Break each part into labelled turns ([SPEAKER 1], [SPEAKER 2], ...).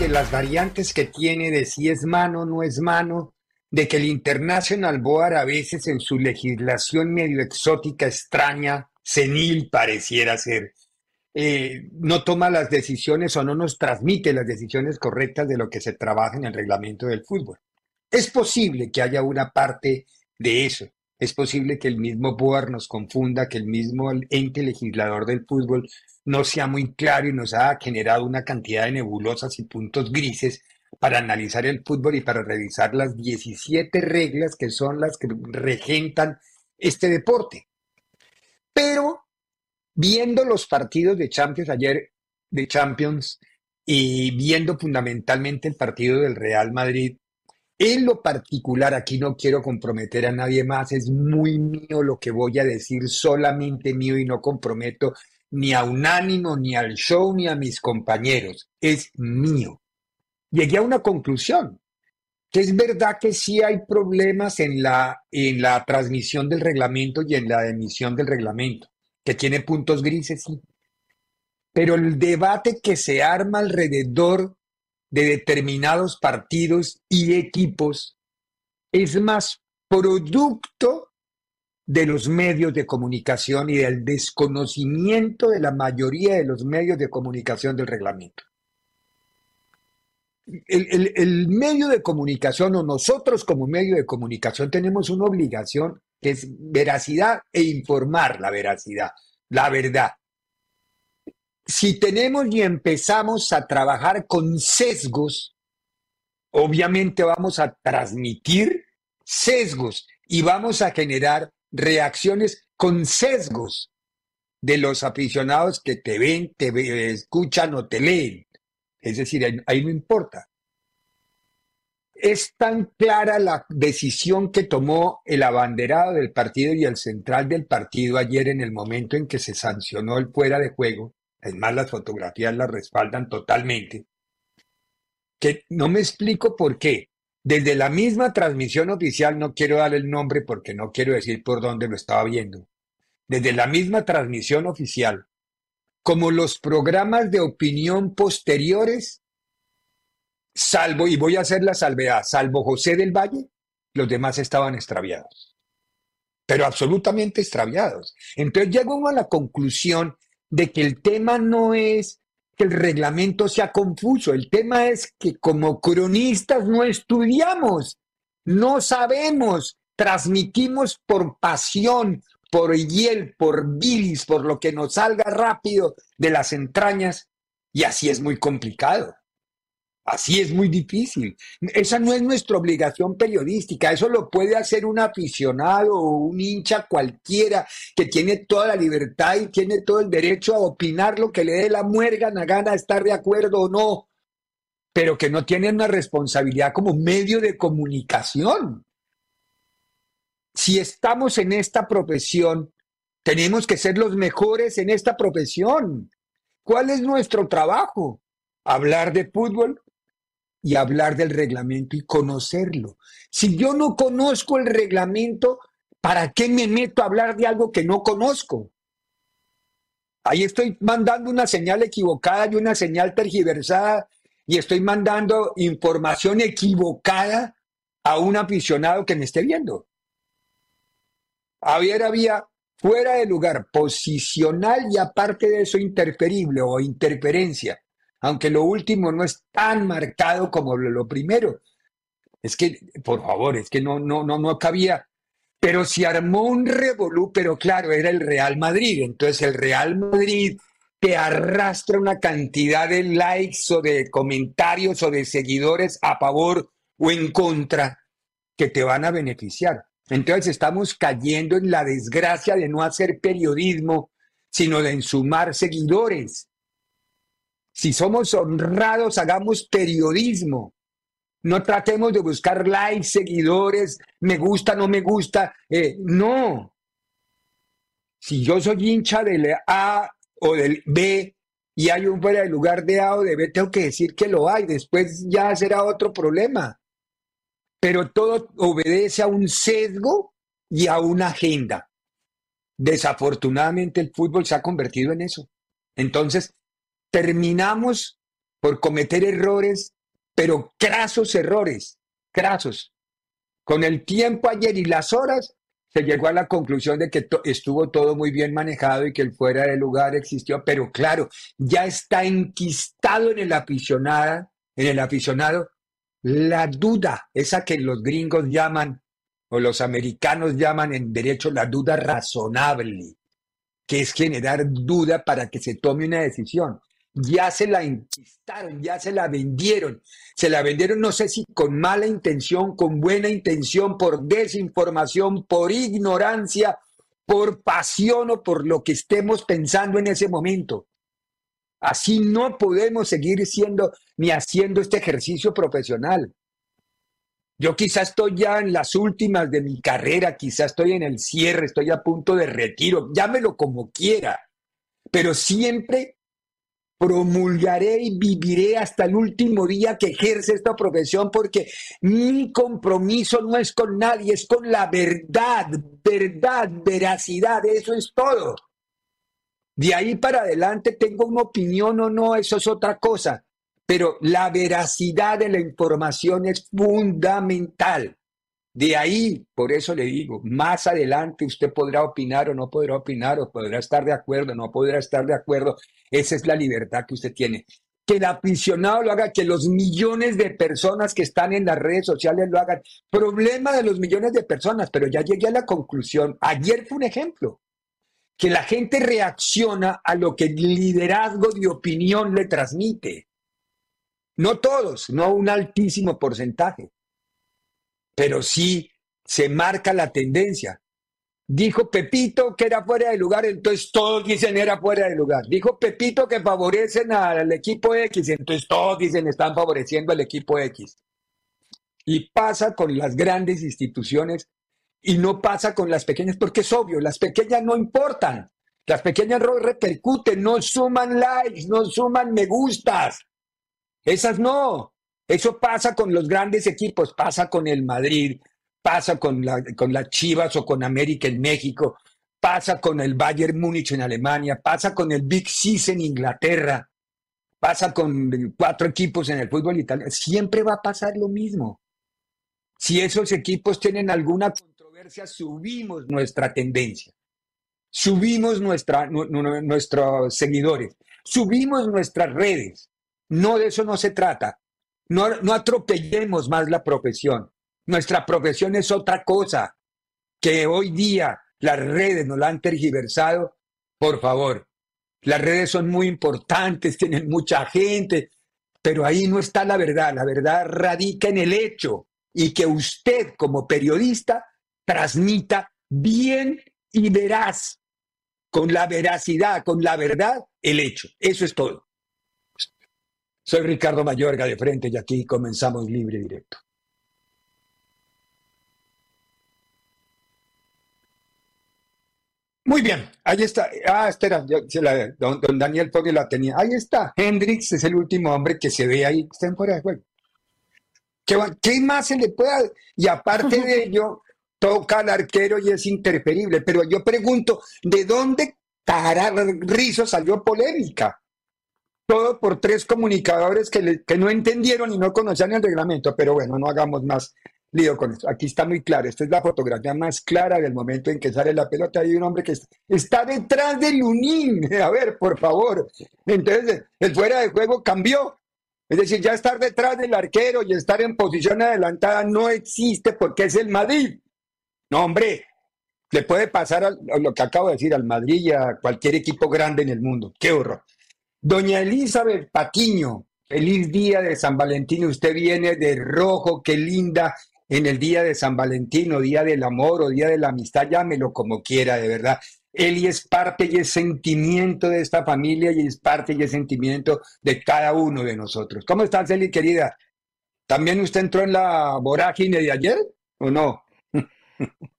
[SPEAKER 1] De las variantes que tiene de si es mano o no es mano, de que el International Board a veces en su legislación medio exótica, extraña, senil pareciera ser, eh, no toma las decisiones o no nos transmite las decisiones correctas de lo que se trabaja en el reglamento del fútbol. Es posible que haya una parte de eso. Es posible que el mismo Board nos confunda, que el mismo ente legislador del fútbol no sea muy claro y nos ha generado una cantidad de nebulosas y puntos grises para analizar el fútbol y para revisar las 17 reglas que son las que regentan este deporte. Pero viendo los partidos de Champions ayer, de Champions, y viendo fundamentalmente el partido del Real Madrid, en lo particular, aquí no quiero comprometer a nadie más, es muy mío lo que voy a decir, solamente mío y no comprometo ni a Unánimo, ni al show, ni a mis compañeros. Es mío. Llegué a una conclusión, que es verdad que sí hay problemas en la, en la transmisión del reglamento y en la emisión del reglamento, que tiene puntos grises, sí. Pero el debate que se arma alrededor de determinados partidos y equipos es más producto de los medios de comunicación y del desconocimiento de la mayoría de los medios de comunicación del reglamento. El, medio de comunicación o nosotros como medio de comunicación tenemos una obligación que es veracidad e informar la veracidad, la verdad. Si tenemos y empezamos a trabajar con sesgos, obviamente vamos a transmitir sesgos y vamos a generar reacciones con sesgos de los aficionados que te ven, te escuchan o te leen. Es decir, ahí, no importa. Es tan clara la decisión que tomó el abanderado del partido y el central del partido ayer en el momento en que se sancionó el fuera de juego. Es más, las fotografías la respaldan totalmente. Que no me explico por qué desde la misma transmisión oficial, no quiero dar el nombre porque no quiero decir por dónde lo estaba viendo, desde la misma transmisión oficial, como los programas de opinión posteriores, salvo, y voy a hacer la salvedad, salvo José del Valle, los demás estaban extraviados, pero absolutamente extraviados. Entonces llegó a la conclusión de que el tema no es el reglamento sea confuso. El tema es que como cronistas no estudiamos, no sabemos, transmitimos por pasión, por hiel, por bilis, por lo que nos salga rápido de las entrañas, y así es muy complicado. Así es muy difícil. Esa no es nuestra obligación periodística. Eso lo puede hacer un aficionado o un hincha cualquiera que tiene toda la libertad y tiene todo el derecho a opinar lo que le dé la muerga, la gana, estar de acuerdo o no, pero que no tiene una responsabilidad como medio de comunicación. Si estamos en esta profesión, tenemos que ser los mejores en esta profesión. ¿Cuál es nuestro trabajo? Hablar de fútbol, y hablar del reglamento y conocerlo. Si yo no conozco el reglamento, ¿para qué me meto a hablar de algo que no conozco? Ahí estoy mandando una señal equivocada y una señal tergiversada y estoy mandando información equivocada a un aficionado que me esté viendo. Había, había fuera de lugar, posicional y aparte de eso interferible o interferencia, aunque lo último no es tan marcado como lo, primero. Es que, por favor, es que no, no, no, no cabía. Pero se armó un revolú, pero claro, era el Real Madrid. Entonces el Real Madrid te arrastra una cantidad de likes o de comentarios o de seguidores a favor o en contra que te van a beneficiar. Entonces estamos cayendo en la desgracia de no hacer periodismo, sino de ensumar seguidores. Si somos honrados, hagamos periodismo. No tratemos de buscar likes, seguidores, me gusta, no me gusta. Eh, no. Si yo soy hincha del A o del B y hay un fuera de lugar de A o de B, tengo que decir que lo hay. Después ya será otro problema pero todo obedece a un sesgo y a una agenda. Desafortunadamente el fútbol se ha convertido en eso. Entonces, terminamos por cometer errores, pero crasos errores, crasos. Con el tiempo ayer y las horas, se llegó a la conclusión de que estuvo todo muy bien manejado y que el fuera de lugar existió, pero claro, ya está enquistado en el aficionado, en el aficionado la duda, esa que los gringos llaman o los americanos llaman en derecho la duda razonable, que es generar duda para que se tome una decisión. Ya se la inquistaron, ya se la vendieron. Se la vendieron, no sé si con mala intención, con buena intención, por desinformación, por ignorancia, por pasión o por lo que estemos pensando en ese momento. Así no podemos seguir siendo ni haciendo este ejercicio profesional. Yo quizás estoy ya en las últimas de mi carrera, quizás estoy en el cierre, estoy a punto de retiro, llámelo como quiera, pero siempre promulgaré y viviré hasta el último día que ejerce esta profesión porque mi compromiso no es con nadie, es con la verdad, verdad, veracidad, eso es todo. De ahí para adelante tengo una opinión o no, eso es otra cosa, pero la veracidad de la información es fundamental. De ahí, por eso le digo, más adelante usted podrá opinar o no podrá opinar, o podrá estar de acuerdo, o no podrá estar de acuerdo. Esa es la libertad que usted tiene. Que el aficionado lo haga, que los millones de personas que están en las redes sociales lo hagan. Problema de los millones de personas, pero ya llegué a la conclusión. Ayer fue un ejemplo que la gente reacciona a lo que el liderazgo de opinión le transmite. No todos, no un altísimo porcentaje, pero sí se marca la tendencia. Dijo Pepito que era fuera de lugar, entonces todos dicen era fuera de lugar. Dijo Pepito que favorecen al equipo X, entonces todos dicen están favoreciendo al equipo X. Y pasa con las grandes instituciones y no pasa con las pequeñas porque es obvio, las pequeñas no importan. Las pequeñas repercuten, no suman likes, no suman me gustas. Esas no. Eso pasa con los grandes equipos, pasa con el Madrid, pasa con, la, con las Chivas o con América en México, pasa con el Bayern Múnich en Alemania, pasa con el Big Six en Inglaterra, pasa con cuatro equipos en el fútbol italiano. Siempre va a pasar lo mismo. Si esos equipos tienen alguna subimos nuestra tendencia, subimos nuestros seguidores, subimos nuestras redes. No de eso no se trata. No, atropellemos más la profesión. Nuestra profesión es otra cosa que hoy día las redes nos la han tergiversado. Por favor, las redes son muy importantes, tienen mucha gente, pero ahí no está la verdad. La verdad radica en el hecho y que usted como periodista transmita bien y veraz, con la veracidad, con la verdad, el hecho. Eso es todo. Soy Ricardo Mayorga de frente y aquí comenzamos libre directo. Muy bien, ahí está. Ah, espera, don, Daniel Fogel la tenía. Ahí está. Hendrix es el último hombre que se ve ahí. Está en fuera de juego. ¿Qué, ¿Qué, más se le puede? Y aparte de ello, toca al arquero y es interferible. Pero yo pregunto, ¿de dónde rizo salió polémica? Todo por tres comunicadores que, que no entendieron y no conocían el reglamento. Pero bueno, no hagamos más lío con esto. Aquí está muy claro. Esta es la fotografía más clara del momento en que sale la pelota. Hay un hombre que está detrás del Lunín. A ver, por favor. Entonces, el fuera de juego cambió. Es decir, ya estar detrás del arquero y estar en posición adelantada no existe porque es el Madrid. No, hombre, le puede pasar a lo que acabo de decir al Madrid y a cualquier equipo grande en el mundo. Qué horror. Doña Elizabeth Patiño, feliz día de San Valentín. Usted viene de rojo, qué linda en el día de San Valentín o día del amor o día de la amistad, llámelo como quiera, de verdad. Eli es parte y es sentimiento de esta familia y es parte y es sentimiento de cada uno de nosotros. ¿Cómo estás, Eli, querida? ¿También usted entró en la vorágine de ayer o no?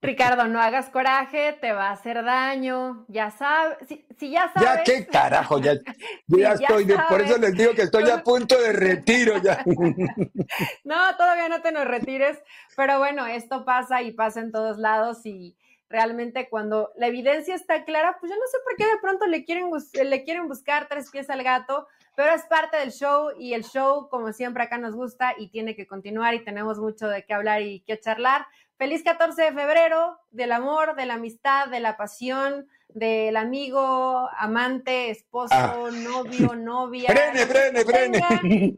[SPEAKER 2] Ricardo, no hagas coraje, te va a hacer daño, ya sabes, si, ya sabes.
[SPEAKER 1] Ya qué carajo, ya, ya estoy, por eso les digo que estoy a punto de retiro ya.
[SPEAKER 2] No, todavía no te nos retires, pero bueno, esto pasa y pasa en todos lados y realmente cuando la evidencia está clara, pues yo no sé por qué de pronto le quieren, le quieren buscar tres pies al gato, pero es parte del show y el show, como siempre, acá nos gusta y tiene que continuar y tenemos mucho de qué hablar y qué charlar. Feliz 14 de febrero, del amor, de la amistad, de la pasión, del amigo, amante, esposo, ah. novio, novia.
[SPEAKER 1] Brene, brene, brene.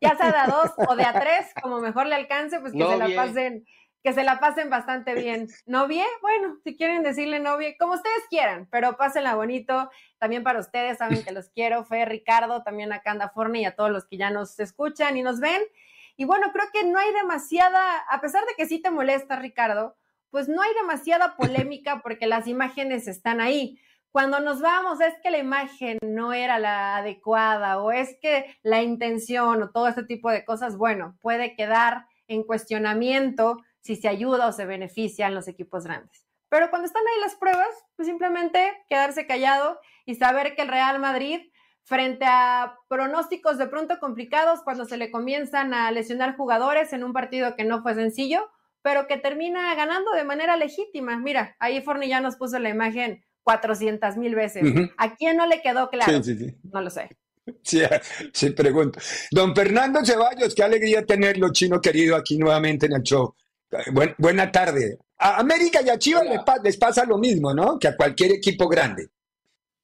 [SPEAKER 2] ya sea de a dos o de a tres, como mejor le alcance, pues que se la pasen, que se la pasen bastante bien. ¿Novie? Bueno, si quieren decirle novie, como ustedes quieran, pero pásenla bonito. También para ustedes, saben que los quiero. Fe, Ricardo, también acá anda Forni y a todos los que ya nos escuchan y nos ven. Y bueno, creo que no hay demasiada, a pesar de que sí te molesta, Ricardo, pues no hay demasiada polémica porque las imágenes están ahí. Cuando nos vamos, es que la imagen no era la adecuada o es que la intención o todo este tipo de cosas, bueno, puede quedar en cuestionamiento si se ayuda o se benefician los equipos grandes. Pero cuando están ahí las pruebas, pues simplemente quedarse callado y saber que el Real Madrid frente a pronósticos de pronto complicados cuando se le comienzan a lesionar jugadores en un partido que no fue sencillo, pero que termina ganando de manera legítima. Mira, ahí Forni ya nos puso la imagen 400 mil veces. ¿A quién no le quedó claro? Sí, sí, sí. No lo sé.
[SPEAKER 1] Sí, sí, pregunto. Don Fernando Ceballos, qué alegría tenerlo, chino querido, aquí nuevamente en el show. buena tarde. A América y a Chivas les pasa lo mismo, ¿no? Que a cualquier equipo grande.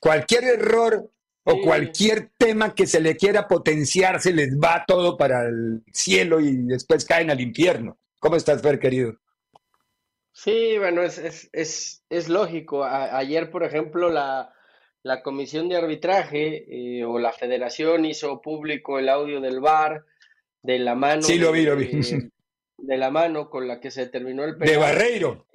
[SPEAKER 1] Cualquier error o cualquier tema que se le quiera potenciar, se les va todo para el cielo y después caen al infierno. ¿Cómo estás, Fer, querido?
[SPEAKER 3] Sí, bueno, es, es, es, lógico. ayer, por ejemplo, la, la comisión de arbitraje eh, o la federación hizo público el audio del VAR de la mano.
[SPEAKER 1] Sí, lo vi, lo vi.
[SPEAKER 3] De, la mano con la que se terminó el
[SPEAKER 1] penal. De Barreiro.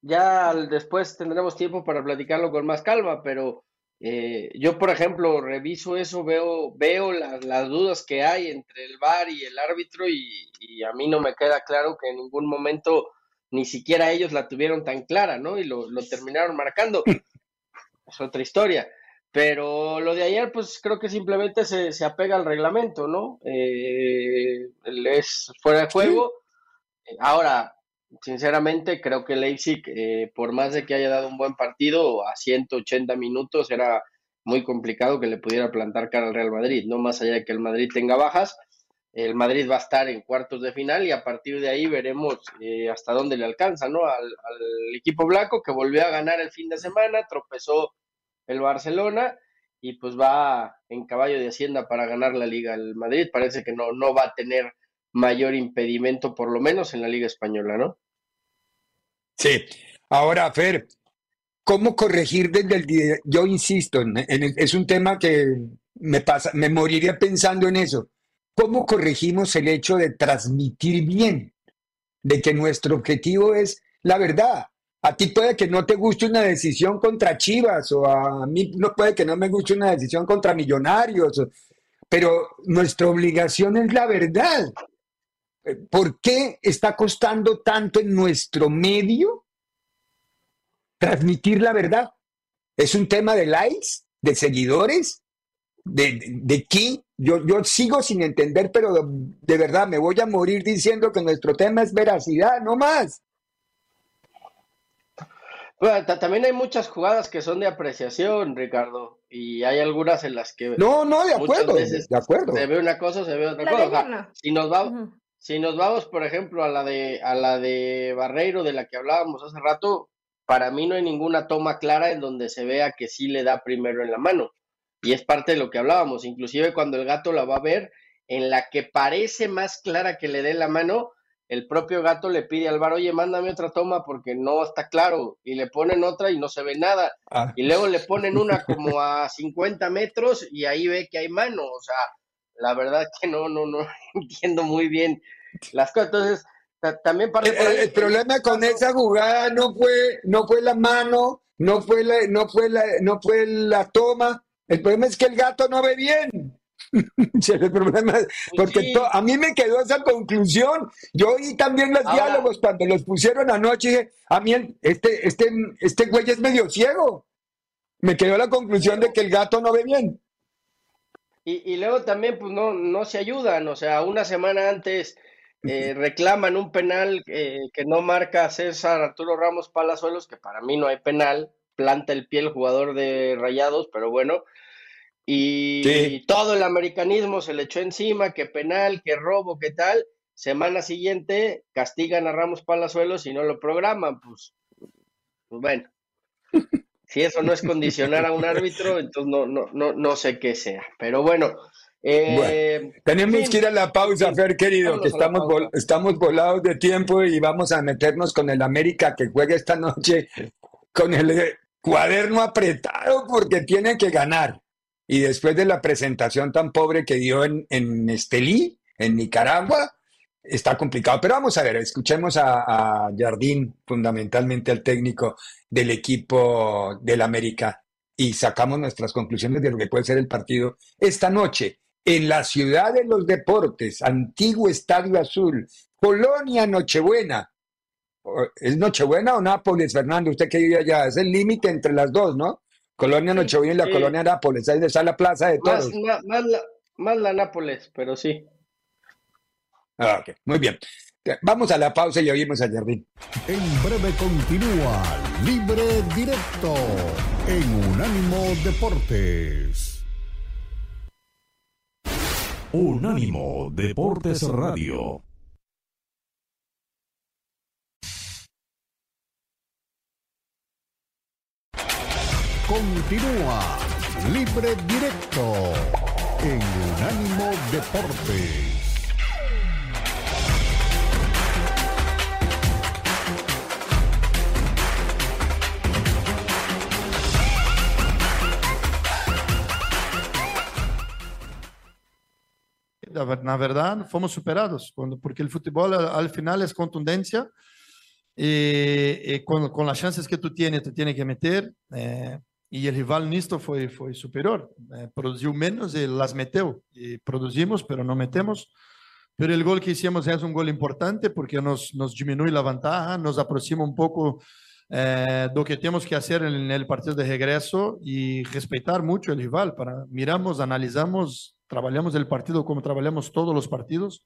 [SPEAKER 3] Ya después tendremos tiempo para platicarlo con más calma, pero eh, yo, por ejemplo, reviso eso, veo, veo las, dudas que hay entre el VAR y el árbitro y, a mí no me queda claro que en ningún momento ni siquiera ellos la tuvieron tan clara, ¿no? Y lo, terminaron marcando. Es otra historia. Pero lo de ayer, pues creo que simplemente se, se apega al reglamento, ¿no? Eh, es fuera de juego. Ahora, sinceramente creo que Leipzig, eh, por más de que haya dado un buen partido, a 180 minutos era muy complicado que le pudiera plantar cara al Real Madrid, no más allá de que el Madrid tenga bajas. El Madrid va a estar en cuartos de final y a partir de ahí veremos eh, hasta dónde le alcanza, ¿no? Al, equipo blanco que volvió a ganar el fin de semana, tropezó el Barcelona y pues va en caballo de hacienda para ganar la liga. El Madrid parece que no, no va a tener mayor impedimento, por lo menos en la Liga Española, ¿no?
[SPEAKER 1] Sí. Ahora, Fer, ¿cómo corregir desde el? Yo insisto, es un tema que me pasa, me moriría pensando en eso. ¿Cómo corregimos el hecho de transmitir bien? De que nuestro objetivo es la verdad. A ti puede que no te guste una decisión contra Chivas o a mí no puede que no me guste una decisión contra Millonarios, pero nuestra obligación es la verdad. ¿Por qué está costando tanto en nuestro medio transmitir la verdad? ¿Es un tema de likes, de seguidores, de, de, qué? Yo, yo sigo sin entender, pero de, verdad me voy a morir diciendo que nuestro tema es veracidad, no más.
[SPEAKER 3] también hay muchas jugadas que son de apreciación, Ricardo, y hay algunas en las que...
[SPEAKER 1] No, no, de acuerdo, de acuerdo.
[SPEAKER 3] Se ve una cosa, se ve otra cosa. si nos vamos, si nos vamos, por ejemplo, a la de a la de Barreiro de la que hablábamos hace rato, para mí no hay ninguna toma clara en donde se vea que sí le da primero en la mano. Y es parte de lo que hablábamos, inclusive cuando el gato la va a ver, en la que parece más clara que le dé la mano, el propio gato le pide al bar, oye, mándame otra toma porque no está claro, y le ponen otra y no se ve nada, ah. y luego le ponen una como a 50 metros y ahí ve que hay mano, o sea, la verdad que no, no, no entiendo muy bien las cosas, entonces también para
[SPEAKER 1] el, problema con esa jugada no fue, no fue la mano, no fue la, no fue la, no fue la toma, el problema es que el gato no ve bien. el problema porque a mí me quedó esa conclusión. Yo oí también los diálogos cuando los pusieron anoche. a mí este, este, este güey es medio ciego. Me quedó la conclusión de que el gato no ve bien.
[SPEAKER 3] Y, luego también, pues no, no se ayudan. O sea, una semana antes eh, reclaman un penal eh, que no marca César Arturo Ramos Palazuelos, que para mí no hay penal. Planta el pie el jugador de Rayados, pero bueno. Y todo el americanismo se le echó encima, que penal, que robo, que tal. Semana siguiente castigan a Ramos Palazuelos y no lo programan. Pues, pues bueno, si eso no es condicionar a un árbitro, entonces no, no, no, no sé qué sea. Pero bueno.
[SPEAKER 1] Eh, tenemos que ir a la pausa, Fer, querido, que estamos, estamos volados de tiempo y vamos a meternos con el América que juega esta noche con el cuaderno apretado porque tiene que ganar y después de la presentación tan pobre que dio en, en Estelí, en Nicaragua, está complicado. Pero vamos a ver, escuchemos a, Jardín, fundamentalmente al técnico del equipo del América, y sacamos nuestras conclusiones de lo que puede ser el partido esta noche en la ciudad de los deportes, antiguo Estadio Azul, Colonia Nochebuena. ¿Es Nochebuena o Nápoles, Fernando? Usted que vive allá, es el límite entre las dos, ¿no? Colonia Nochebuena y la Colonia Nápoles, ahí está la plaza de todos.
[SPEAKER 3] Más, la, Nápoles, pero sí.
[SPEAKER 1] Ah, ok, muy bien. Vamos a la pausa y oímos a Jardín.
[SPEAKER 4] En breve continúa Libre Directo en Unánimo Deportes. Unánimo Deportes Radio. Continúa Libre Directo en Unánimo Deportes.
[SPEAKER 5] Na verdade, fomos superados, quando, porque o futebol, al final, é contundência e, e com, com as chances que tu tienes, tu tienes que meter. Eh, e o rival nisto foi foi superior, eh, produziu menos e las meteu. E produzimos, pero não metemos. Pero o gol que hicimos é um gol importante porque nos, nos diminui a vantagem, nos aproxima um pouco eh, do que temos que fazer no partido de regresso e respeitar muito o rival. Para miramos, analisamos, trabalhamos o partido como trabalhamos todos os partidos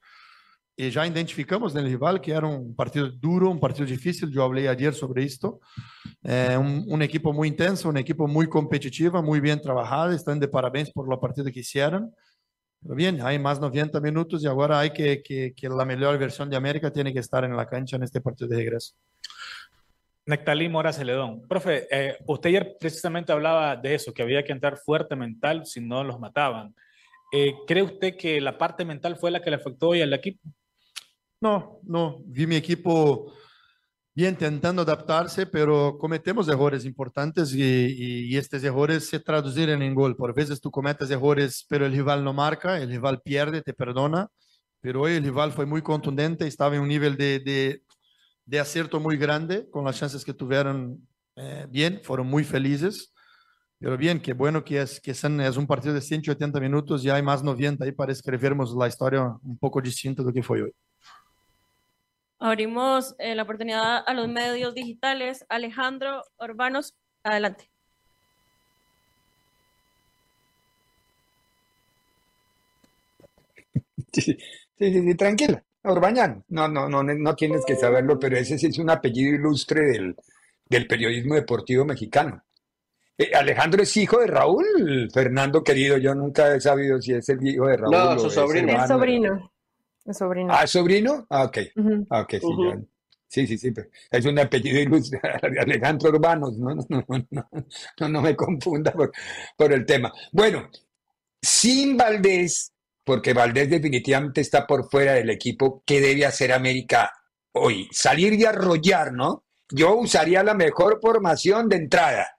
[SPEAKER 5] e já identificamos no rival que era um partido duro, um partido difícil. Eu falei ayer sobre isto. É um, um equipo muito intenso, um equipo muito competitiva, muito bem trabalhada. Estão de parabéns por la partida que fizeram. Pero bien, hay más 90 minutos y ahora hay que, que, que la mejor versión de América tiene que estar en la cancha en este partido de regreso.
[SPEAKER 6] Nectalí Mora Celedón. Profe, eh, usted ayer precisamente hablaba de eso, que había que entrar fuerte mental si no los mataban. Eh, ¿Cree usted que la parte mental fue la que le afectó hoy al equipo?
[SPEAKER 5] No, no. Vi mi equipo bien intentando adaptarse, pero cometemos errores importantes y, y, estos errores se traducen en gol. Por veces tú cometes errores, pero el rival no marca, el rival pierde, te perdona. Pero hoy el rival fue muy contundente, estaba en un nivel de, de, de acierto muy grande, con las chances que tuvieron eh, bien, fueron muy felices. Pero bien, qué bueno que es, que son, es un partido de 180 minutos y hay más 90 ahí para escribirnos la historia un poco distinta de lo que fue hoy.
[SPEAKER 7] Abrimos eh, la oportunidad a los medios digitales. Alejandro Urbanos, adelante.
[SPEAKER 1] Sí, sí, sí, tranquila. Orbañán, no, no, no, no tienes que saberlo, pero ese sí es un apellido ilustre del del periodismo deportivo mexicano. Eh, Alejandro es hijo de Raúl, Fernando querido, yo nunca he sabido si es el hijo de Raúl.
[SPEAKER 3] No, su sobrino.
[SPEAKER 2] Es sobrino. Es sobrino.
[SPEAKER 1] Ah, sobrino? Ah, ok. Ah, ok, sí, sí, sí, sí, es un apellido ilustre, Alejandro Urbanos, no, no, no, no, no me confunda por, por el tema. Bueno, sin Valdés, porque Valdés definitivamente está por fuera del equipo, ¿qué debe hacer América hoy? Salir y arrollar, ¿no? Yo usaría la mejor formación de entrada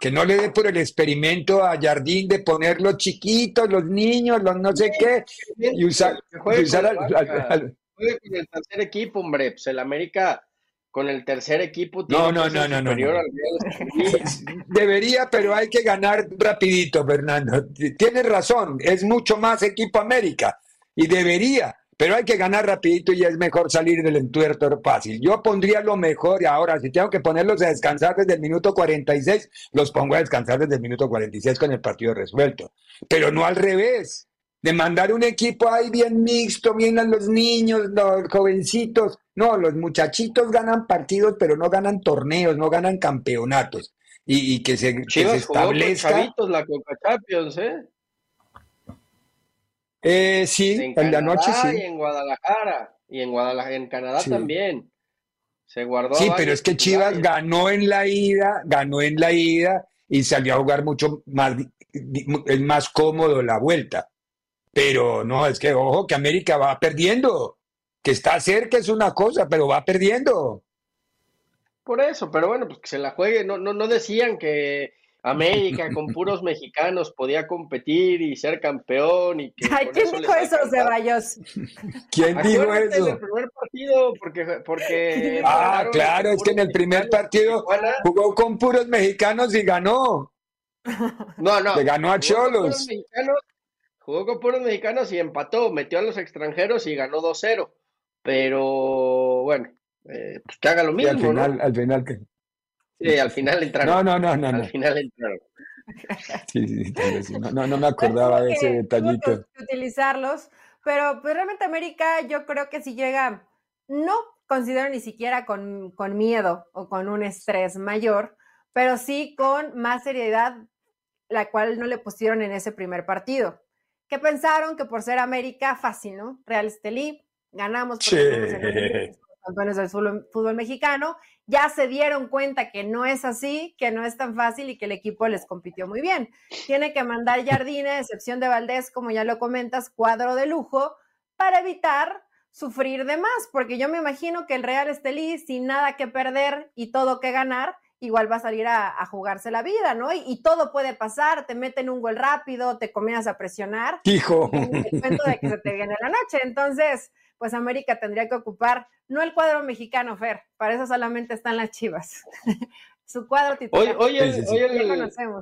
[SPEAKER 1] que no le dé por el experimento a Jardín de poner los chiquitos, los niños, los no sé qué, y usar, usar
[SPEAKER 3] al, con el tercer equipo, hombre, pues el América con el tercer equipo
[SPEAKER 1] tiene no, no, no, no, no, Debería, pero hay que ganar rapidito, Fernando. Tienes razón, es mucho más equipo América y debería, pero hay que ganar rapidito y es mejor salir del entuerto fácil. Yo pondría lo mejor y ahora si tengo que ponerlos a descansar desde el minuto 46, los pongo a descansar desde el minuto 46 con el partido resuelto. Pero no al revés, de mandar un equipo ahí bien mixto, bien a los niños, los jovencitos. No, los muchachitos ganan partidos, pero no ganan torneos, no ganan campeonatos. Y, que se, que se establezca...
[SPEAKER 3] la Coca Champions, ¿eh?
[SPEAKER 1] Eh, sí, en, la noche sí.
[SPEAKER 3] Y en Guadalajara, y en Guadalajara, en Canadá también. Se guardó.
[SPEAKER 1] Sí, pero es que Chivas ganó en la ida, ganó en la ida y salió a jugar mucho más, más cómodo la vuelta. Pero no, es que ojo, que América va perdiendo. Que está cerca es una cosa, pero va perdiendo.
[SPEAKER 3] Por eso, pero bueno, pues que se la juegue. No, no, no decían que América con puros mexicanos podía competir y ser campeón y que
[SPEAKER 2] Ay, ¿quién dijo eso, Ceballos?
[SPEAKER 1] ¿Quién dijo eso?
[SPEAKER 3] En el primer partido, porque, porque
[SPEAKER 1] Ah, claro, es que en el primer partido jugó con puros mexicanos y ganó.
[SPEAKER 3] No, no.
[SPEAKER 1] Le ganó a Cholos.
[SPEAKER 3] Jugó con puros mexicanos y empató, metió a los extranjeros y ganó 2-0. Pero bueno, eh, pues que haga lo mismo.
[SPEAKER 1] al final, al final que
[SPEAKER 3] Sí, al final entraron.
[SPEAKER 1] No, no, no, no.
[SPEAKER 3] Al final entraron.
[SPEAKER 1] Sí, sí, sí, no, no, me acordaba de ese detallito.
[SPEAKER 2] utilizarlos, pero pues realmente América yo creo que si llega, no considero ni siquiera con, con miedo o con un estrés mayor, pero sí con más seriedad, la cual no le pusieron en ese primer partido. Que pensaron que por ser América, fácil, ¿no? Real Estelí, ganamos porque campeones del fútbol, mexicano, ya se dieron cuenta que no es así, que no es tan fácil y que el equipo les compitió muy bien. Tiene que mandar Jardine, excepción de Valdés, como ya lo comentas, cuadro de lujo, para evitar sufrir de más, porque yo me imagino que el Real Estelí, sin nada que perder y todo que ganar, igual va a salir a, jugarse la vida, ¿no? Y, todo puede pasar, te meten un gol rápido, te comienzas a presionar.
[SPEAKER 1] Hijo.
[SPEAKER 2] El cuento de que se te viene la noche. Entonces, pues América tendría que ocupar, no el cuadro mexicano, Fer, para eso solamente están las chivas. Su cuadro titular.
[SPEAKER 3] Hoy, el,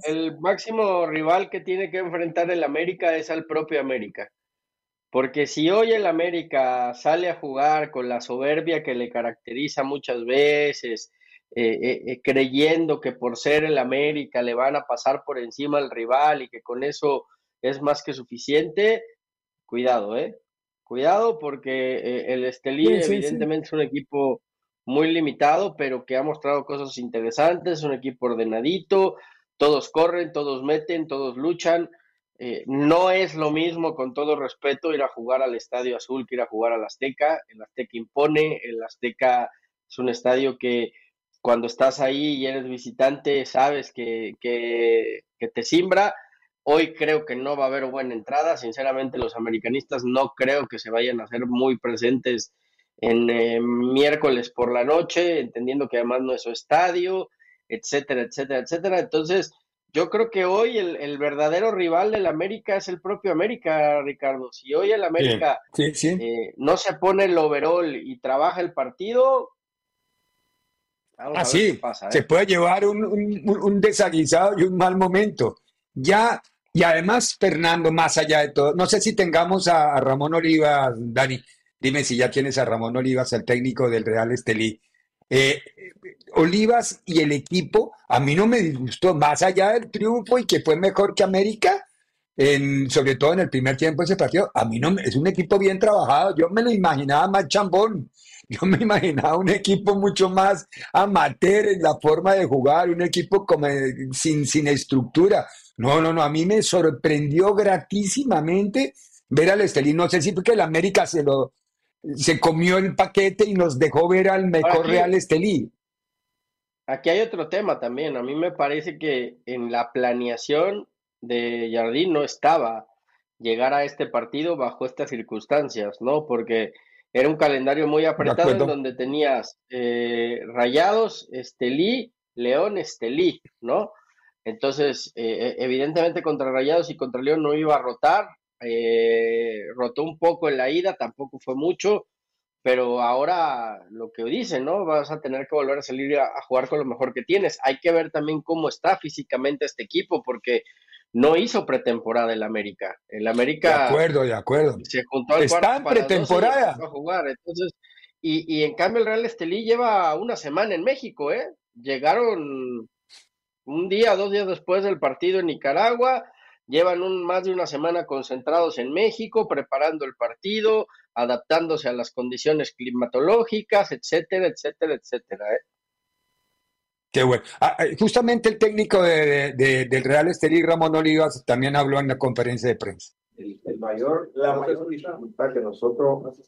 [SPEAKER 3] el, máximo rival que tiene que enfrentar el América es al propio América. Porque si hoy el América sale a jugar con la soberbia que le caracteriza muchas veces, eh, eh, eh, creyendo que por ser el América le van a pasar por encima al rival y que con eso es más que suficiente, cuidado, ¿eh? Cuidado porque eh, el Estelí evidentemente es un equipo muy limitado, pero que ha mostrado cosas interesantes, es un equipo ordenadito, todos corren, todos meten, todos luchan. Eh, no es lo mismo, con todo respeto, ir a jugar al Estadio Azul que ir a jugar al Azteca. El Azteca impone, el Azteca es un estadio que cuando estás ahí y eres visitante sabes que, que, que te simbra Hoy creo que no va a haber buena entrada. Sinceramente, los americanistas no creo que se vayan a hacer muy presentes en eh, miércoles por la noche, entendiendo que además no es su estadio, etcétera, etcétera, etcétera. Entonces, yo creo que hoy el, verdadero rival del América es el propio América, Ricardo. Si hoy el América eh, no se pone el overall y trabaja el partido,
[SPEAKER 1] así ah, pasa, ¿eh? se puede llevar un, un, un desaguisado y un mal momento. Ya, y además, Fernando, más allá de todo, no sé si tengamos a, Ramón Olivas, Dani, dime si ya tienes a Ramón Olivas, el técnico del Real Estelí. Eh, Olivas y el equipo, a mí no me disgustó, más allá del triunfo y que fue mejor que América, en, sobre todo en el primer tiempo de ese partido. A mí no es un equipo bien trabajado. Yo me lo imaginaba más chambón. Yo me imaginaba un equipo mucho más amateur en la forma de jugar, un equipo como sin, sin estructura. No, no, no, a mí me sorprendió gratísimamente ver al Estelí. No sé si porque el América se lo se comió el paquete y nos dejó ver al mejor Real Estelí.
[SPEAKER 3] Aquí hay otro tema también. A mí me parece que en la planeación de Jardín no estaba llegar a este partido bajo estas circunstancias, ¿no? Porque era un calendario muy apretado en donde tenías eh, Rayados, Estelí, León, Estelí, ¿no? Entonces, eh, e, evidentemente contra Rayados y contra León no iba a rotar, eh, rotó un poco en la ida, tampoco fue mucho, pero ahora lo que dicen, ¿no? Vas a tener que volver a salir a, a, jugar con lo mejor que tienes. Hay que ver también cómo está físicamente este equipo, porque no hizo pretemporada el América. El América.
[SPEAKER 1] De acuerdo, de acuerdo.
[SPEAKER 3] Se juntó al
[SPEAKER 1] Está en pretemporada.
[SPEAKER 3] A jugar. Entonces, y, y en cambio el Real Estelí lleva una semana en México, ¿eh? Llegaron un día, dos días después del partido en Nicaragua, llevan un, más de una semana concentrados en México, preparando el partido, adaptándose a las condiciones climatológicas, etcétera, etcétera, etcétera. ¿eh?
[SPEAKER 1] Qué bueno. Ah, ah, justamente el técnico de, del Real Estelí, Ramón Olivas, también habló en la conferencia de prensa.
[SPEAKER 8] La mayor dificultad que nosotros,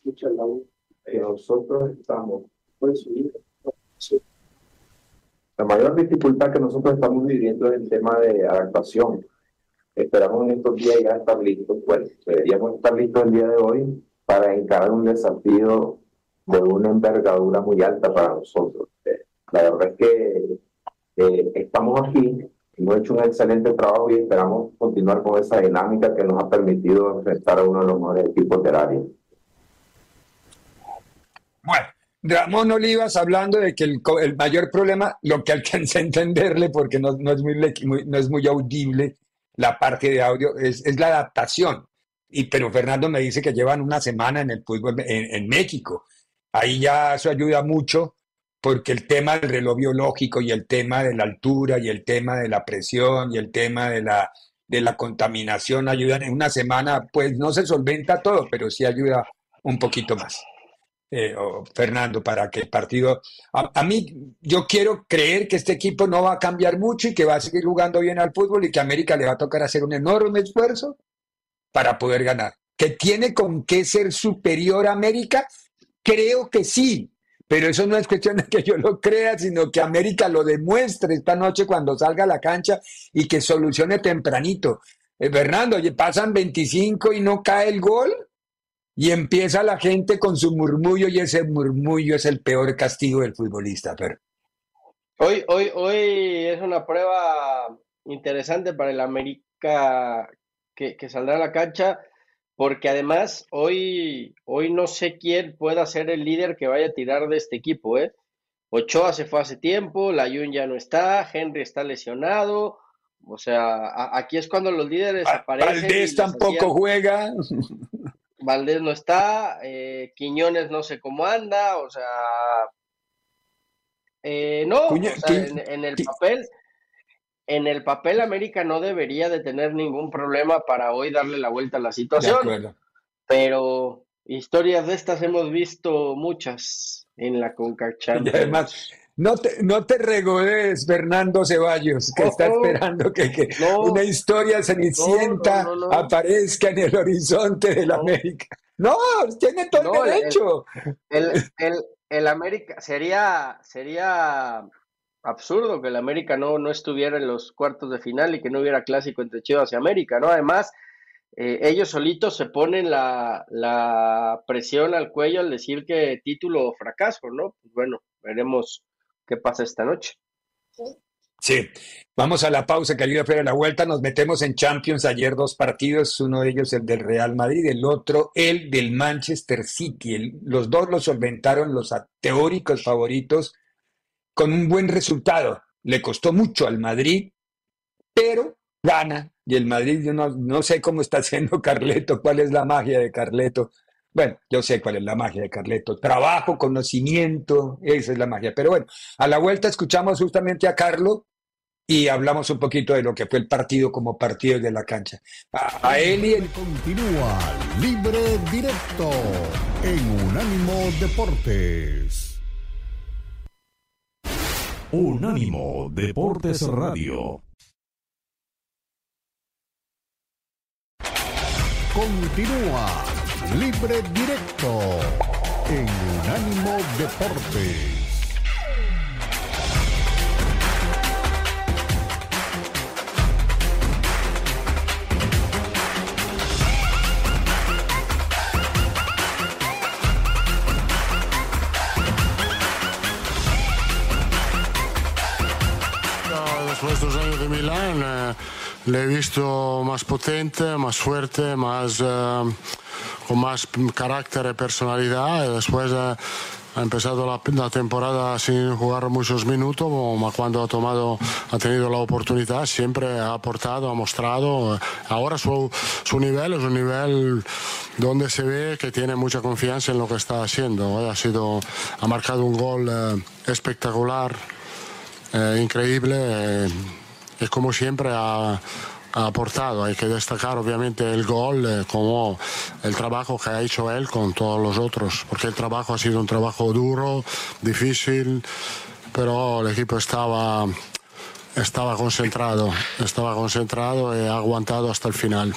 [SPEAKER 8] que nosotros estamos, la mayor dificultad que nosotros estamos viviendo es el tema de adaptación. Esperamos en estos días ya estar listos. Bueno, deberíamos estar listos el día de hoy para encarar un desafío de una envergadura muy alta para nosotros. La verdad es que eh, estamos aquí, hemos hecho un excelente trabajo y esperamos continuar con esa dinámica que nos ha permitido enfrentar a uno de los mejores equipos del área.
[SPEAKER 1] Bueno, Ramón Olivas hablando de que el, el, mayor problema, lo que alcanza a entenderle, porque no, no, es, muy, no es muy audible la parte de audio, es, es, la adaptación. Y, pero Fernando me dice que llevan una semana en el fútbol en, en México. Ahí ya eso ayuda mucho porque el tema del reloj biológico y el tema de la altura y el tema de la presión y el tema de la, de la contaminación ayudan en una semana, pues no se solventa todo, pero sí ayuda un poquito más. Eh, Fernando, para que el partido... A, mí, yo quiero creer que este equipo no va a cambiar mucho y que va a seguir jugando bien al fútbol y que a América le va a tocar hacer un enorme esfuerzo para poder ganar. ¿Que tiene con qué ser superior a América? Creo que sí, pero eso no es cuestión de que yo lo crea, sino que América lo demuestre esta noche cuando salga a la cancha y que solucione tempranito. Eh, Fernando, oye, pasan 25 y no cae el gol y empieza la gente con su murmullo y ese murmullo es el peor castigo del futbolista. Pero...
[SPEAKER 3] Hoy, hoy, hoy es una prueba interesante para el América que, que saldrá a la cancha porque además hoy, hoy no sé quién pueda ser el líder que vaya a tirar de este equipo, ¿eh? Ochoa se fue hace tiempo, Layun ya no está, Henry está lesionado, o sea, aquí es cuando los líderes aparecen.
[SPEAKER 1] Valdés tampoco juega.
[SPEAKER 3] Valdés no está, eh, Quiñones no sé cómo anda, o sea, eh, no, en, el papel, en el papel América no debería de tener ningún problema para hoy darle la vuelta a la situación. Pero historias de estas hemos visto muchas en la Concacha.
[SPEAKER 1] Y además, no te, no te regodes, Fernando Ceballos, que está esperando que, una historia cenicienta aparezca en el horizonte de la América. No, tiene todo derecho.
[SPEAKER 3] El, el, el, América sería, sería absurdo que el América no, no estuviera en los cuartos de final y que no hubiera clásico entre Chivas y América, ¿no? Además, eh, ellos solitos se ponen la, la, presión al cuello al decir que título o fracaso, ¿no? Pues bueno, veremos qué pasa esta noche.
[SPEAKER 1] Sí, vamos a la pausa, que ayuda a la vuelta. Nos metemos en Champions. Ayer dos partidos, uno de ellos el del Real Madrid, el otro el del Manchester City. los dos los solventaron los teóricos favoritos con un buen resultado. Le costó mucho al Madrid, pero gana. Y el Madrid, yo no, no sé cómo está haciendo Carleto, cuál es la magia de Carleto. Bueno, yo sé cuál es la magia de Carleto. Trabajo, conocimiento, esa es la magia. Pero bueno, a la vuelta escuchamos justamente a Carlo y hablamos un poquito de lo que fue el partido como partido de la cancha. A, él y
[SPEAKER 4] Continúa Libre Directo en Unánimo Deportes.
[SPEAKER 9] Unánimo Deportes Radio.
[SPEAKER 4] Continúa Libre Directo en Unánimo Deportes.
[SPEAKER 10] Le he visto más potente, más fuerte, más, eh, con más carácter y personalidad. Y después eh, ha empezado la, temporada sin jugar muchos minutos, cuando ha, tomado, ha tenido la oportunidad siempre ha aportado, ha mostrado. Ahora su, su nivel es un nivel donde se ve que tiene mucha confianza en lo que está haciendo. Ha, sido, ha marcado un gol espectacular eh, increíble eh, y como siempre ha, aportado. Hay que destacar obviamente el gol eh, como el trabajo que ha hecho él con todos los otros, porque el trabajo ha sido un trabajo duro, difícil, pero el equipo estaba, estaba concentrado, estaba concentrado y ha aguantado hasta el final.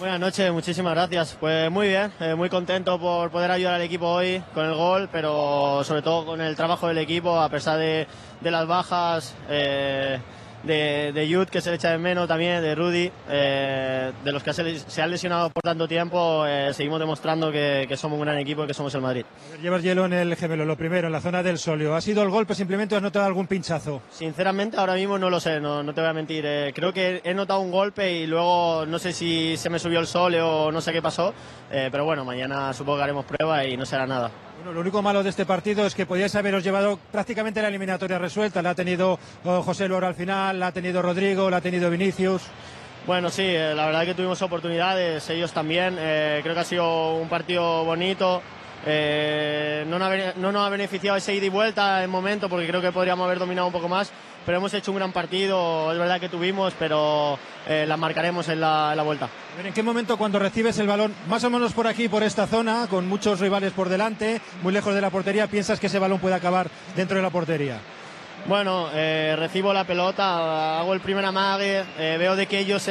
[SPEAKER 11] Buenas noches, muchísimas gracias. Pues muy bien, eh, muy contento por poder ayudar al equipo hoy con el gol, pero sobre todo con el trabajo del equipo, a pesar de, las bajas. Eh, de, de Yud, que se le echa de menos también, de Rudy, eh, de los que se, han lesionado por tanto tiempo, eh, seguimos demostrando que, somos un gran equipo y que somos el Madrid.
[SPEAKER 12] Llevas hielo en el gemelo, lo primero, en la zona del solio. ¿Ha sido el golpe simplemente o has notado algún pinchazo?
[SPEAKER 11] Sinceramente, ahora mismo no lo sé, no, te voy a mentir. Eh, creo que he notado un golpe y luego no sé si se me subió el solio o no sé qué pasó, pero bueno, mañana supongo que haremos prueba y no será nada.
[SPEAKER 12] Bueno, lo único malo de este partido es que podíais haberos llevado prácticamente la eliminatoria resuelta. La ha tenido oh, José Loro al final, la ha tenido Rodrigo, la ha tenido Vinicius.
[SPEAKER 11] Bueno, sí, eh, la verdad que tuvimos oportunidades, ellos también. Eh, creo que ha sido un partido bonito. Eh, no, no, nos ha beneficiado ese ida y vuelta en momento porque creo que podríamos haber dominado un poco más pero hemos hecho un gran partido, es verdad que tuvimos, pero eh, la marcaremos en la, vuelta.
[SPEAKER 12] ¿En qué momento cuando recibes el balón, más o menos por aquí, por esta zona, con muchos rivales por delante, muy lejos de la portería, piensas que ese balón puede acabar dentro de la portería?
[SPEAKER 11] Bueno, eh, recibo la pelota, hago el primer amague, eh, veo de que ellos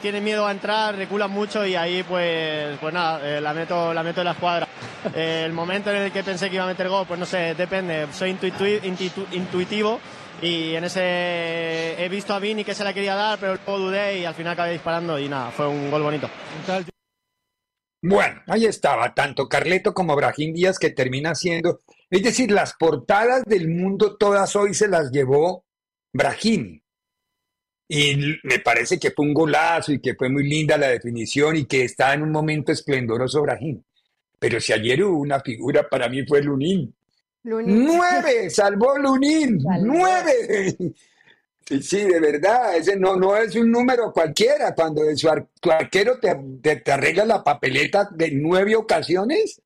[SPEAKER 11] tienen miedo a entrar, reculan mucho y ahí pues, pues nada, la, meto, la meto en la escuadra. el momento en el que pensé que iba a meter gol, pues no sé, depende, soy intuitivo y en ese he visto a Vini que se la quería dar, pero luego dudé y al final acabé disparando y nada, fue un gol bonito.
[SPEAKER 1] Bueno, ahí estaba, tanto Carleto como Brahim Díaz que termina siendo, es decir, las portadas del mundo todas hoy se las llevó Brahim. Y me parece que fue un golazo y que fue muy linda la definición y que está en un momento esplendoroso Brahim. Pero si ayer hubo una figura, para mí fue Lunín. ¡Nueve! ¡Salvó Lunín! ¡Nueve! Sí, de verdad, ese no, no es un número cualquiera. Cuando su arquero te, te, arregla la papeleta de nueve ocasiones,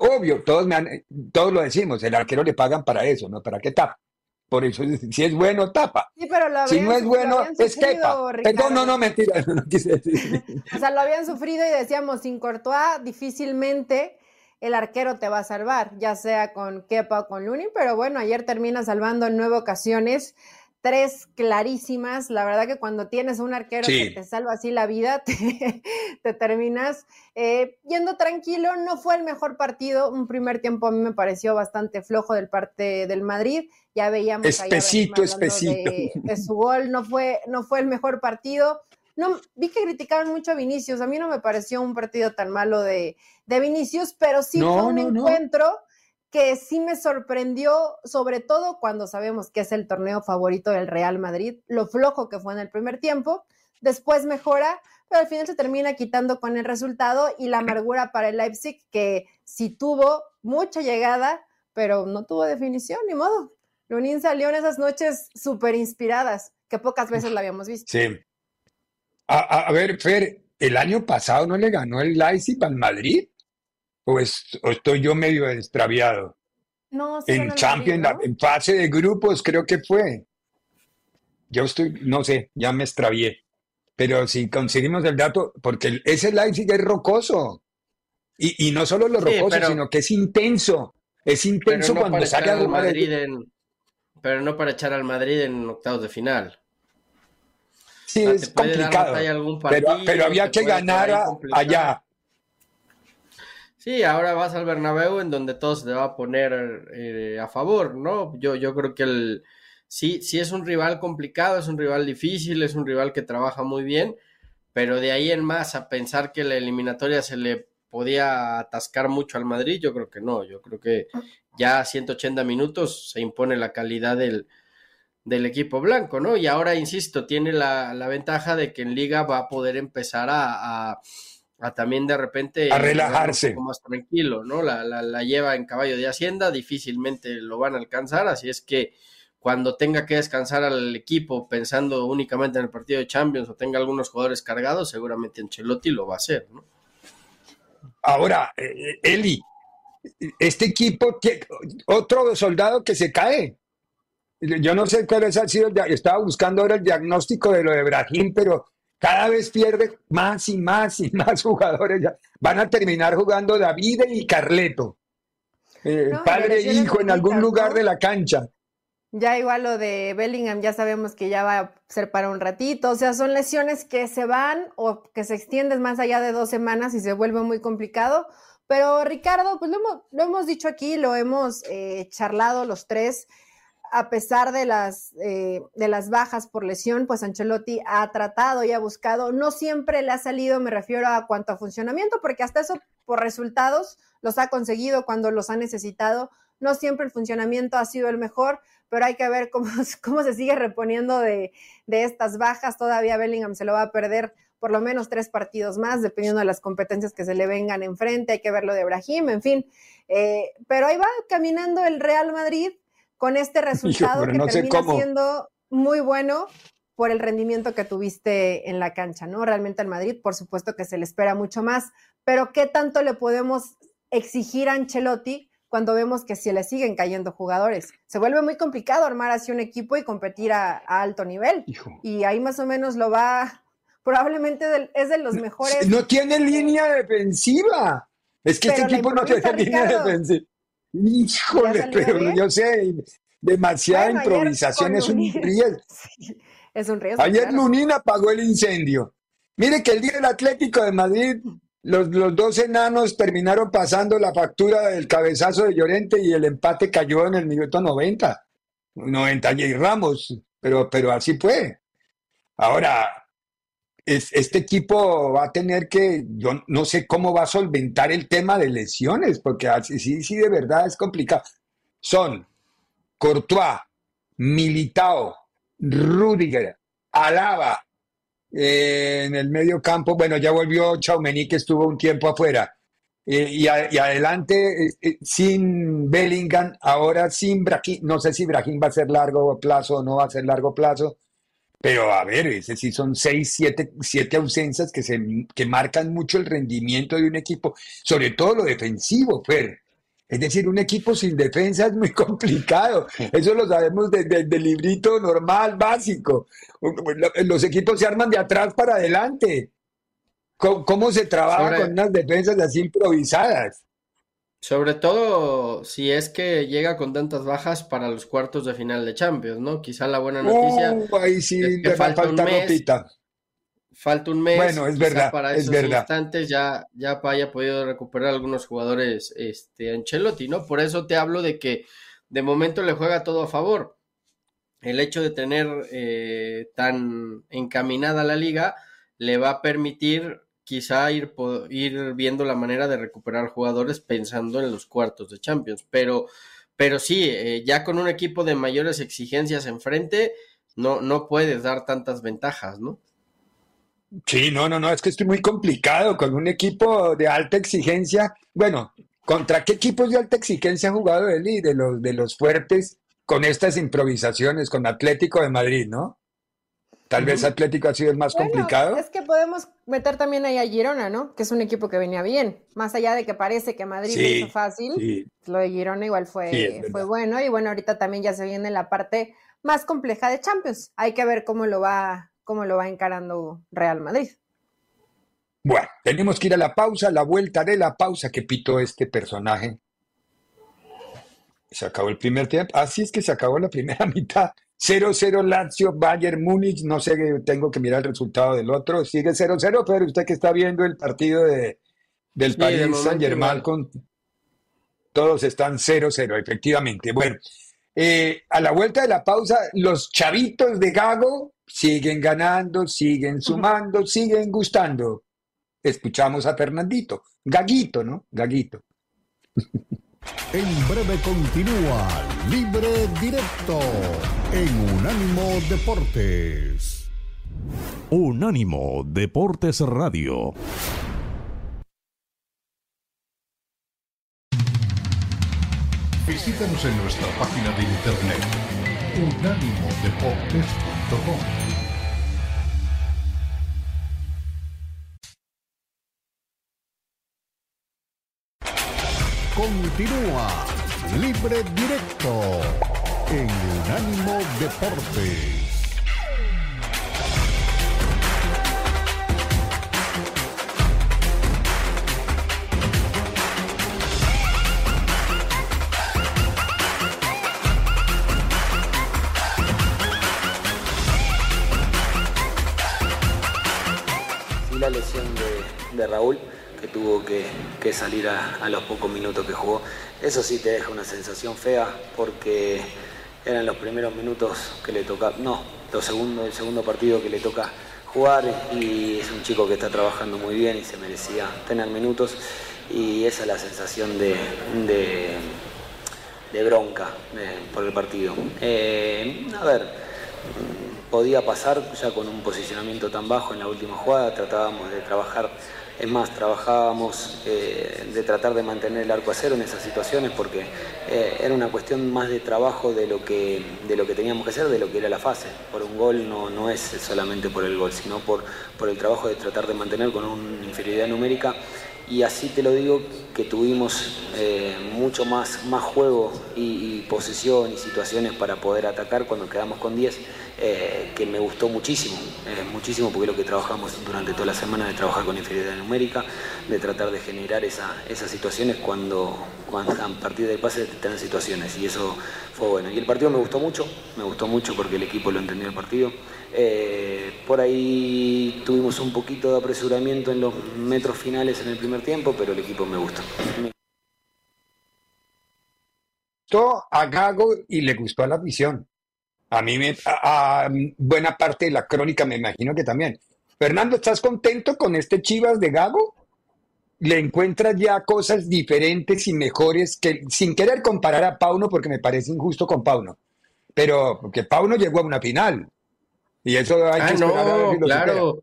[SPEAKER 1] obvio, todos, me todos lo decimos, el arquero le pagan para eso, ¿no? ¿Para qué tapa? Por eso, si es bueno, tapa.
[SPEAKER 2] Sí, pero lo
[SPEAKER 1] si no es bueno, es quepa. Perdón, no, no, mentira, no quise decir.
[SPEAKER 2] O sea, lo habían sufrido y decíamos, sin Courtois, difícilmente el arquero te va a salvar, ya sea con Kepa o con Lunin, pero bueno, ayer termina salvando en nueve ocasiones, tres clarísimas. La verdad que cuando tienes un arquero que te salva así la vida, te, terminas eh, yendo tranquilo. No fue el mejor partido, un primer tiempo a mí me pareció bastante flojo del parte del Madrid. Ya veíamos
[SPEAKER 1] espesito, espesito.
[SPEAKER 2] De, su gol, no fue, no fue el mejor partido. No, vi que criticaban mucho a Vinicius. A mí no me pareció un partido tan malo de, de Vinicius, pero sí fue un encuentro que sí me sorprendió, sobre todo cuando sabemos que es el torneo favorito del Real Madrid, lo flojo que fue en el primer tiempo, después mejora, pero al final se termina quitando con el resultado y la amargura para el Leipzig, que sí tuvo mucha llegada, pero no tuvo definición, ni modo. Lunin salió en esas noches súper inspiradas, que pocas veces la habíamos visto.
[SPEAKER 1] Sí. A, a, ver, Fer, el año pasado no le ganó el Leipzig al Madrid. ¿O, estoy yo medio extraviado?
[SPEAKER 2] No,
[SPEAKER 1] en Champions, en fase de grupos creo que fue. yo estoy, no sé, ya me extravié. Pero si conseguimos el dato, porque ese Leipzig es rocoso. Y, y no solo lo rocoso, sino que es intenso. Es intenso cuando sale
[SPEAKER 3] al Madrid en, Pero no para echar al Madrid en octavos de final.
[SPEAKER 1] Sí, es complicado. pero, pero, había que ganar allá.
[SPEAKER 3] Sí, ahora vas al Bernabéu en donde todo se te va a poner eh, a favor, ¿no? Yo, yo creo que el, sí, sí es un rival complicado, es un rival difícil, es un rival que trabaja muy bien, pero de ahí en más a pensar que la eliminatoria se le podía atascar mucho al Madrid, yo creo que no, yo creo que ya a 180 minutos se impone la calidad del, del equipo blanco, ¿no? Y ahora, insisto, tiene la, la, ventaja de que en liga va a poder empezar a a también de repente
[SPEAKER 1] a relajarse
[SPEAKER 3] un poco más tranquilo, ¿no? La, la, lleva en caballo de hacienda, difícilmente lo van a alcanzar, así es que cuando tenga que descansar al equipo pensando únicamente en el partido de Champions o tenga algunos jugadores cargados, seguramente Ancelotti lo va a hacer, ¿no?
[SPEAKER 1] Ahora, eh, Eli, este equipo, otro soldado que se cae. Yo no sé cuál ha sido, estaba buscando ahora el diagnóstico de lo de Brahim, pero cada vez pierde más y más y más jugadores. Van a terminar jugando David y Carleto. Eh, padre e hijo en algún lugar de la cancha.
[SPEAKER 2] Ya igual lo de Bellingham, ya sabemos que ya va a ser para un ratito. O sea, son lesiones que se van o que se extienden más allá de dos semanas y se vuelve muy complicado. Pero Ricardo, pues lo hemos, lo hemos dicho aquí, lo hemos eh, charlado los tres a pesar de las, eh, de las bajas por lesión, pues Ancelotti ha tratado y ha buscado, no siempre le ha salido, me refiero a cuanto a funcionamiento, porque hasta eso por resultados los ha conseguido cuando los ha necesitado, no siempre el funcionamiento ha sido el mejor, pero hay que ver cómo, cómo se sigue reponiendo de, de estas bajas, todavía Bellingham se lo va a perder por lo menos tres partidos más, dependiendo de las competencias que se le vengan enfrente, hay que ver lo de Brahim, en fin, eh, pero ahí va caminando el Real Madrid, con este resultado que termina siendo muy bueno por el rendimiento que tuviste en la cancha, ¿no? Realmente al Madrid, por supuesto que se le espera mucho más, pero ¿qué tanto le podemos exigir a Ancelotti cuando vemos que si le siguen cayendo jugadores? Se vuelve muy complicado armar así un equipo y competir a, alto nivel. Y ahí más o menos lo va, probablemente es de los mejores.
[SPEAKER 1] No tiene línea defensiva. Es que este equipo no tiene línea defensiva. Híjole, pero yo sé, demasiada improvisación es un riesgo.
[SPEAKER 2] es un riesgo.
[SPEAKER 1] Ayer Lunín apagó el incendio. Mire que el día del Atlético de Madrid, los, los dos enanos terminaron pasando la factura del cabezazo de Llorente y el empate cayó en el minuto 90. 90 y Ramos, pero, pero así fue. Ahora, este equipo va a tener que, yo no sé cómo va a solventar el tema de lesiones, porque sí, sí, de verdad es complicado. Son Courtois, Militao, Rudiger, Alaba, eh, en el medio campo, bueno, ya volvió Chaumení que estuvo un tiempo afuera. Eh, y, adelante eh, sin Bellingham, ahora sin Brahim, no sé si Brahim va a ser largo plazo o no va a ser largo plazo, pero a ver, ese sí son seis, siete, siete ausencias que, se, que marcan mucho el rendimiento de un equipo, sobre todo lo defensivo, Fer. Es decir, un equipo sin defensa es muy complicado. Eso lo sabemos del de, librito normal, básico. Los equipos se arman de atrás para adelante. ¿Cómo, se trabaja con unas defensas así improvisadas?
[SPEAKER 3] Sobre todo si es que llega con tantas bajas para los cuartos de final de Champions, ¿no? Quizá la buena noticia
[SPEAKER 1] uh, ahí sí es que falta, un mes.
[SPEAKER 3] Falta un mes.
[SPEAKER 1] Bueno, es verdad.
[SPEAKER 3] Para
[SPEAKER 1] es
[SPEAKER 3] esos
[SPEAKER 1] verdad.
[SPEAKER 3] instantes ya, ya haya podido recuperar algunos jugadores este, Ancelotti, ¿no? Por eso te hablo de que de momento le juega todo a favor. El hecho de tener eh, tan encaminada la liga le va a permitir quizá ir, ir viendo la manera de recuperar jugadores pensando en los cuartos de Champions. Pero, pero sí, eh, ya con un equipo de mayores exigencias enfrente, no, no puedes dar tantas ventajas, ¿no?
[SPEAKER 1] Sí, no, no, no, es que estoy muy complicado con un equipo de alta exigencia. Bueno, ¿contra qué equipos de alta exigencia ha jugado él de los, de los fuertes con estas improvisaciones, con Atlético de Madrid, ¿no? Tal vez Atlético ha sido el más complicado.
[SPEAKER 2] Es que podemos meter también ahí a Girona, ¿no? Que es un equipo que venía bien. Más allá de que parece que Madrid lo hizo fácil, lo de Girona igual fue, fue bueno. Y bueno, ahorita también ya se viene la parte más compleja de Champions. Hay que ver cómo lo va, cómo lo va encarando Real Madrid.
[SPEAKER 1] Bueno, tenemos que ir a la pausa, la vuelta de la pausa que pitó este personaje. Se acabó el primer tiempo. Así es que se acabó la primera mitad. 0-0 Lazio, Bayern Múnich. No sé, tengo que mirar el resultado del otro. Sigue 0-0, pero usted que está viendo el partido de, del país San Germán con. Todos están 0-0, efectivamente. Bueno, eh, a la vuelta de la pausa, los chavitos de Gago siguen ganando, siguen sumando, siguen gustando escuchamos a Fernandito. Gaguito, ¿no? Gaguito.
[SPEAKER 4] En breve continúa Libre Directo en Unánimo Deportes.
[SPEAKER 9] Unánimo Deportes Radio.
[SPEAKER 4] Visítanos en nuestra página de internet unánimodeportes.com. Continúa Libre Directo en Unánimo Deportes.
[SPEAKER 13] La lesión de, de Raúl que tuvo que, salir a, los pocos minutos que jugó. Eso sí te deja una sensación fea porque eran los primeros minutos que le toca, no, los segundos, el segundo partido que le toca jugar y es un chico que está trabajando muy bien y se merecía tener minutos y esa es la sensación de, de, bronca por el partido. Eh, a ver, podía pasar ya con un posicionamiento tan bajo en la última jugada, tratábamos de trabajar es más, trabajábamos eh, de tratar de mantener el arco a cero en esas situaciones porque eh, era una cuestión más de trabajo de lo, que, de lo que teníamos que hacer, de lo que era la fase. Por un gol no, no es solamente por el gol, sino por, por el trabajo de tratar de mantener con una inferioridad numérica y así te lo digo que tuvimos eh, mucho más, más juego y, posesión y situaciones para poder atacar cuando quedamos con 10, eh, que me gustó muchísimo, eh, muchísimo porque es lo que trabajamos durante toda la semana, de trabajar con inferioridad numérica, de tratar de generar esas situaciones cuando, cuando a partir del pase te situaciones y eso fue bueno. Y el partido me gustó mucho, me gustó mucho porque el equipo lo entendió el partido. Por ahí tuvimos un poquito de apresuramiento en los metros finales en el primer tiempo, pero el equipo me gustó.
[SPEAKER 1] Gustó a Gago y le gustó a la visión. A mí, me, a, buena parte de la crónica me imagino que también. Fernando, ¿estás contento con este Chivas de Gago? ¿Le encuentras ya cosas diferentes y mejores que, sin querer comparar a Pauno, porque me parece injusto con Pauno, pero porque Pauno llegó a una final, y eso hay que
[SPEAKER 3] ah, claro.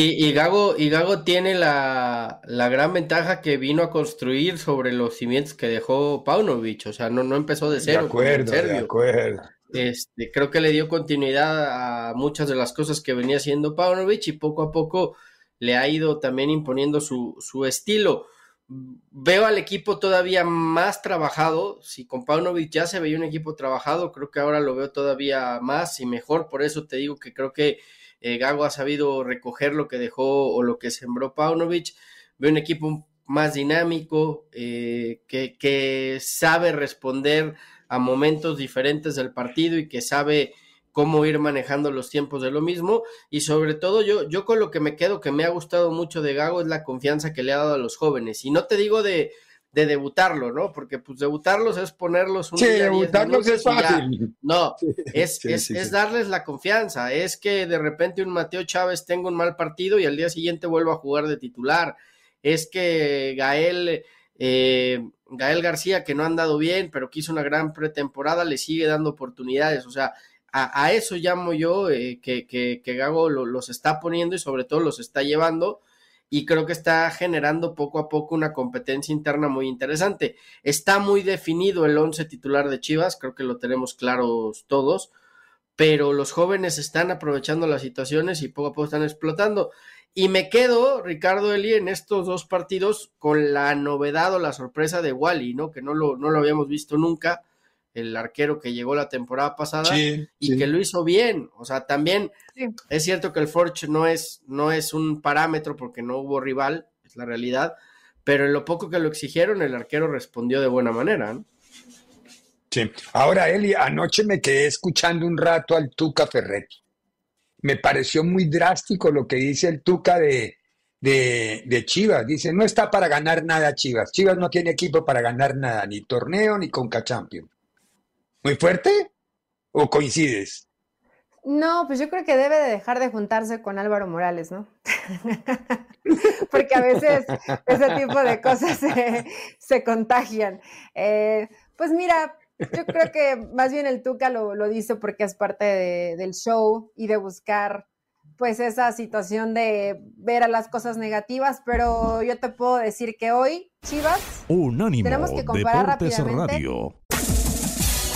[SPEAKER 3] Y, Gago, y Gago tiene la, gran ventaja que vino a construir sobre los cimientos que dejó Paunovic. O sea, no, no empezó de cero.
[SPEAKER 1] De acuerdo, de acuerdo.
[SPEAKER 3] Este, creo que le dio continuidad a muchas de las cosas que venía haciendo Paunovic y poco a poco le ha ido también imponiendo su, su estilo veo al equipo todavía más trabajado. Si con Paunovic ya se veía un equipo trabajado, creo que ahora lo veo todavía más y mejor. Por eso te digo que creo que eh, Gago ha sabido recoger lo que dejó o lo que sembró Paunovic. Veo un equipo más dinámico, eh, que, que sabe responder a momentos diferentes del partido y que sabe cómo ir manejando los tiempos de lo mismo y sobre todo yo, yo con lo que me quedo que me ha gustado mucho de Gago es la confianza que le ha dado a los jóvenes y no te digo de, de debutarlo, ¿no? Porque pues debutarlos es ponerlos
[SPEAKER 1] un sí, debutarlos es fácil.
[SPEAKER 3] No, es, es, es, darles la confianza, es que de repente un Mateo Chávez tenga un mal partido y al día siguiente vuelva a jugar de titular, es que Gael, eh, Gael García, que no ha andado bien, pero que hizo una gran pretemporada, le sigue dando oportunidades, o sea, a, eso llamo yo eh, que, que, Gago los está poniendo y sobre todo los está llevando y creo que está generando poco a poco una competencia interna muy interesante. Está muy definido el once titular de Chivas, creo que lo tenemos claros todos, pero los jóvenes están aprovechando las situaciones y poco a poco están explotando. Y me quedo, Ricardo Eli, en estos dos partidos con la novedad o la sorpresa de Wally, ¿no? Que no lo, no lo habíamos visto nunca el arquero que llegó la temporada pasada y que lo hizo bien. O sea, también es cierto que el Forge no es, no es un parámetro porque no hubo rival, es la realidad, pero en lo poco que lo exigieron, el arquero respondió de buena manera.
[SPEAKER 1] Sí. Ahora, Eli, anoche me quedé escuchando un rato al Tuca Ferretti. Me pareció muy drástico lo que dice el Tuca de, de, de, Chivas. Dice, no está para ganar nada Chivas. Chivas no tiene equipo para ganar nada, ni torneo ni Conca Champions. ¿Muy fuerte? ¿O coincides?
[SPEAKER 2] No, pues yo creo que debe de dejar de juntarse con Álvaro Morales, ¿no? Porque a veces ese tipo de cosas se, contagian. Eh, pues mira, yo creo que más bien el Tuca lo, lo dice porque es parte del show y de buscar pues esa situación de ver a las cosas negativas, pero yo te puedo decir que hoy, Chivas, tenemos que comparar
[SPEAKER 9] Deportes Radio.